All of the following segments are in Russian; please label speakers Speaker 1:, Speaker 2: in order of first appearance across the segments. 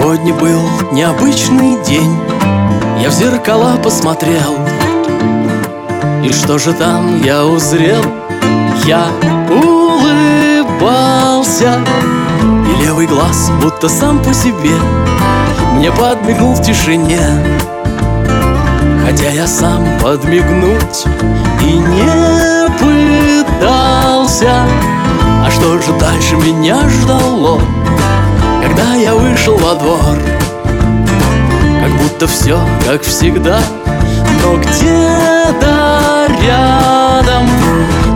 Speaker 1: Сегодня был необычный день. Я в зеркала посмотрел. И что же там я узрел? Я улыбался. И левый глаз, будто сам по себе Мне подмигнул в тишине. Хотя я сам подмигнуть и не пытался. А что же дальше меня ждало? Когда я вышел во двор Как будто все, как всегда Но где-то рядом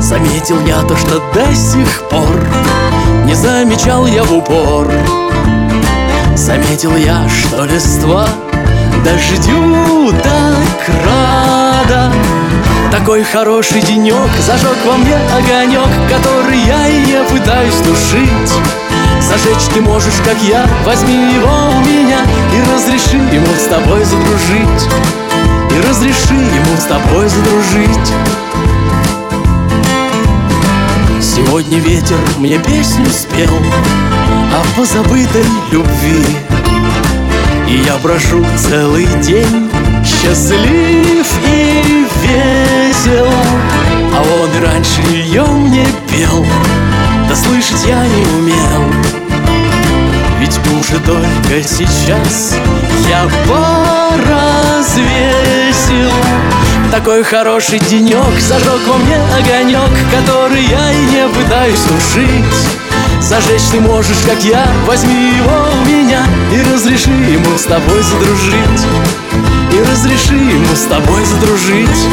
Speaker 1: Заметил я то, что до сих пор Не замечал я в упор. Заметил я, что листва Дождю так рада. Такой хороший денек Зажег во мне огонек Который я и не пытаюсь тушить Зажечь ты можешь, как я. Возьми его у меня И разреши ему с тобой задружить. И разреши ему с тобой задружить. Сегодня ветер мне песню спел О позабытой любви. И я брожу целый день Счастлив и весел. А он и раньше ее мне пел. Да слышать я не умел только сейчас Я поразвесил такой хороший денек Зажег во мне огонек Который я и не пытаюсь тушить. Зажечь ты можешь, как я Возьми его у меня И разреши ему с тобой задружить. И разреши ему с тобой задружить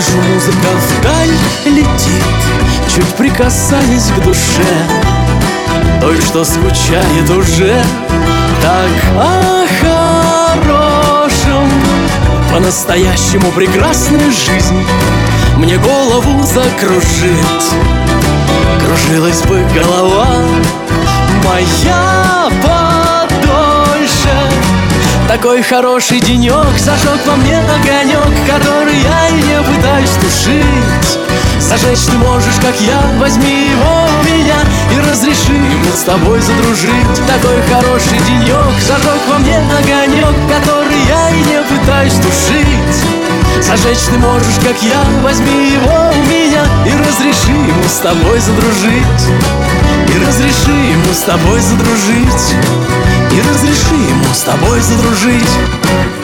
Speaker 1: слышу, музыка вдаль летит Чуть прикасаясь к душе. Той, что скучает уже Так о хорошем. По-настоящему прекрасная жизнь Мне голову закружит. Кружилась бы голова Моя подольше. Такой хороший денек Зажег во мне огонек Который я и Зажечь ты можешь, как я, возьми его у меня И разреши. Ему с тобой задружить. Такой хороший денек, зажег во мне огонек Который я и не пытаюсь тушить. Зажечь ты можешь, как я, возьми его у меня И разреши. Ему с тобой задружить. И разреши ему с тобой задружить. И разреши ему с тобой задружить